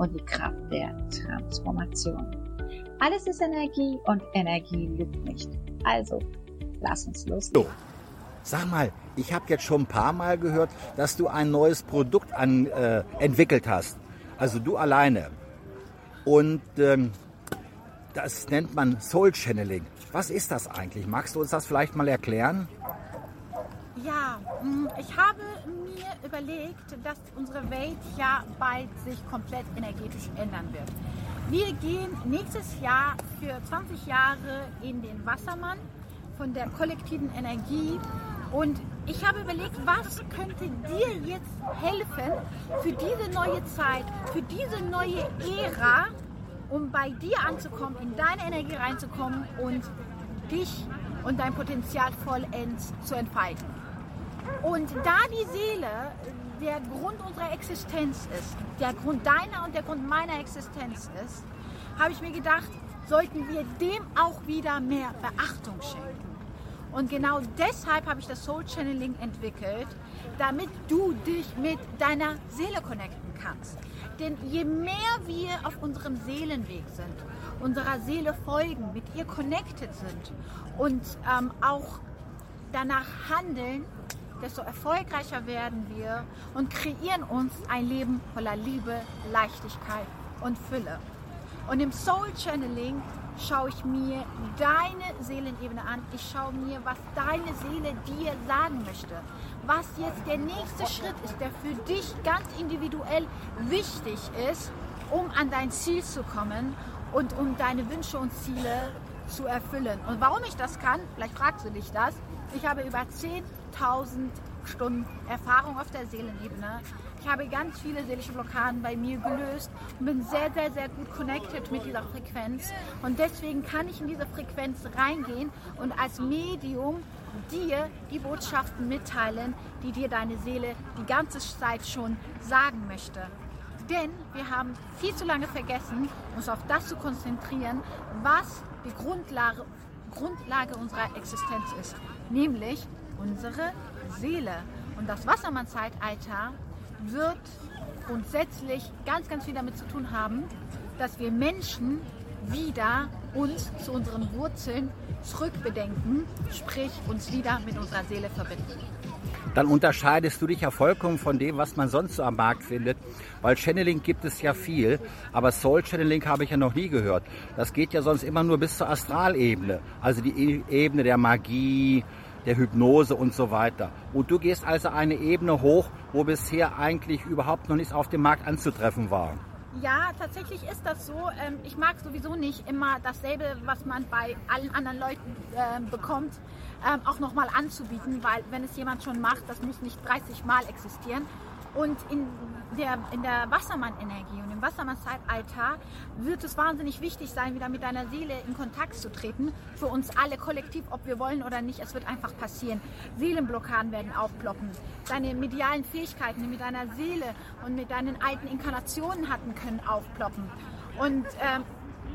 und die Kraft der Transformation. Alles ist Energie und Energie lügt nicht. Also, lass uns los. So. Sag mal, ich habe jetzt schon ein paar Mal gehört, dass du ein neues Produkt an, äh, entwickelt hast. Also du alleine. Und ähm, das nennt man Soul Channeling. Was ist das eigentlich? Magst du uns das vielleicht mal erklären? Ja, mm, ich habe mir überlegt, dass unsere Welt ja bald sich komplett energetisch ändern wird. Wir gehen nächstes Jahr für 20 Jahre in den Wassermann von der kollektiven Energie. Und ich habe überlegt, was könnte dir jetzt helfen für diese neue Zeit, für diese neue Ära, um bei dir anzukommen, in deine Energie reinzukommen und dich und dein Potenzial vollends zu entfalten. Und da die Seele der Grund unserer Existenz ist, der Grund deiner und der Grund meiner Existenz ist, habe ich mir gedacht, sollten wir dem auch wieder mehr Beachtung schenken. Und genau deshalb habe ich das Soul Channeling entwickelt, damit du dich mit deiner Seele connecten kannst. Denn je mehr wir auf unserem Seelenweg sind, unserer Seele folgen, mit ihr connected sind und ähm, auch danach handeln, desto erfolgreicher werden wir und kreieren uns ein Leben voller Liebe, Leichtigkeit und Fülle. Und im Soul Channeling schaue ich mir deine Seelenebene an. Ich schaue mir, was deine Seele dir sagen möchte. Was jetzt der nächste Schritt ist, der für dich ganz individuell wichtig ist, um an dein Ziel zu kommen und um deine Wünsche und Ziele zu erfüllen. Und warum ich das kann, vielleicht fragst du dich das, ich habe über 10.000 Stunden Erfahrung auf der Seelenebene. Ich habe ganz viele seelische Blockaden bei mir gelöst und bin sehr, sehr, sehr gut connected mit dieser Frequenz. Und deswegen kann ich in diese Frequenz reingehen und als Medium dir die Botschaften mitteilen, die dir deine Seele die ganze Zeit schon sagen möchte. Denn wir haben viel zu lange vergessen, uns auf das zu konzentrieren, was die Grundlage, Grundlage unserer Existenz ist, nämlich unsere Seele. Und das Wassermann-Zeitalter wird grundsätzlich ganz, ganz viel damit zu tun haben, dass wir Menschen wieder uns zu unseren Wurzeln zurückbedenken, sprich uns wieder mit unserer Seele verbinden. Dann unterscheidest du dich ja vollkommen von dem, was man sonst so am Markt findet, weil Channeling gibt es ja viel, aber Soul Channeling habe ich ja noch nie gehört. Das geht ja sonst immer nur bis zur Astralebene, also die e-, Ebene der Magie, der Hypnose und so weiter. Und du gehst also eine Ebene hoch, wo bisher eigentlich überhaupt noch nichts auf dem Markt anzutreffen war. Ja, tatsächlich ist das so. Ähm, ich mag sowieso nicht immer dasselbe, was man bei allen anderen Leuten ähm, bekommt, ähm, auch nochmal anzubieten, weil wenn es jemand schon macht, das muss nicht 30 Mal existieren. Und in der, in der Wassermann-Energie und im Wassermann-Zeitalter wird es wahnsinnig wichtig sein, wieder mit deiner Seele in Kontakt zu treten. Für uns alle kollektiv, ob wir wollen oder nicht, es wird einfach passieren. Seelenblockaden werden aufploppen. Deine medialen Fähigkeiten, die mit deiner Seele und mit deinen alten Inkarnationen hatten, können aufploppen. Und ähm,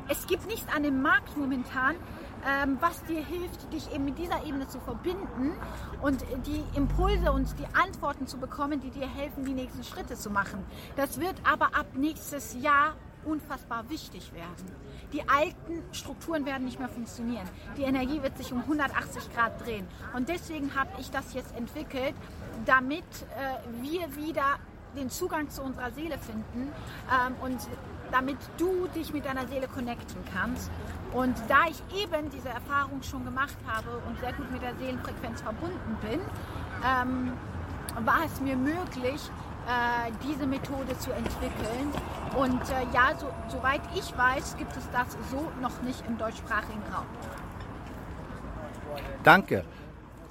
es gibt nichts an dem Markt momentan, ähm, was dir hilft, dich eben mit dieser Ebene zu verbinden und die Impulse und die Antworten zu bekommen, die dir helfen, die nächsten Schritte zu machen. Das wird aber ab nächstes Jahr unfassbar wichtig werden. Die alten Strukturen werden nicht mehr funktionieren. Die Energie wird sich um 180 Grad drehen. Und deswegen habe ich das jetzt entwickelt, damit äh, wir wieder den Zugang zu unserer Seele finden ähm, und damit du dich mit deiner Seele connecten kannst. Und da ich eben diese Erfahrung schon gemacht habe und sehr gut mit der Seelenfrequenz verbunden bin, ähm, war es mir möglich, äh, diese Methode zu entwickeln. Und äh, ja, so, soweit ich weiß, gibt es das so noch nicht im deutschsprachigen Raum. Danke.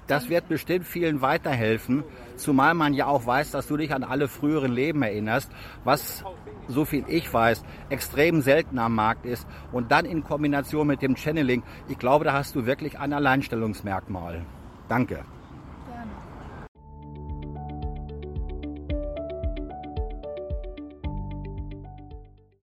Das wird bestimmt vielen weiterhelfen, zumal man ja auch weiß, dass du dich an alle früheren Leben erinnerst, was, so viel ich weiß, extrem selten am Markt ist. Und dann in Kombination mit dem Channeling, ich glaube, da hast du wirklich ein Alleinstellungsmerkmal. Danke.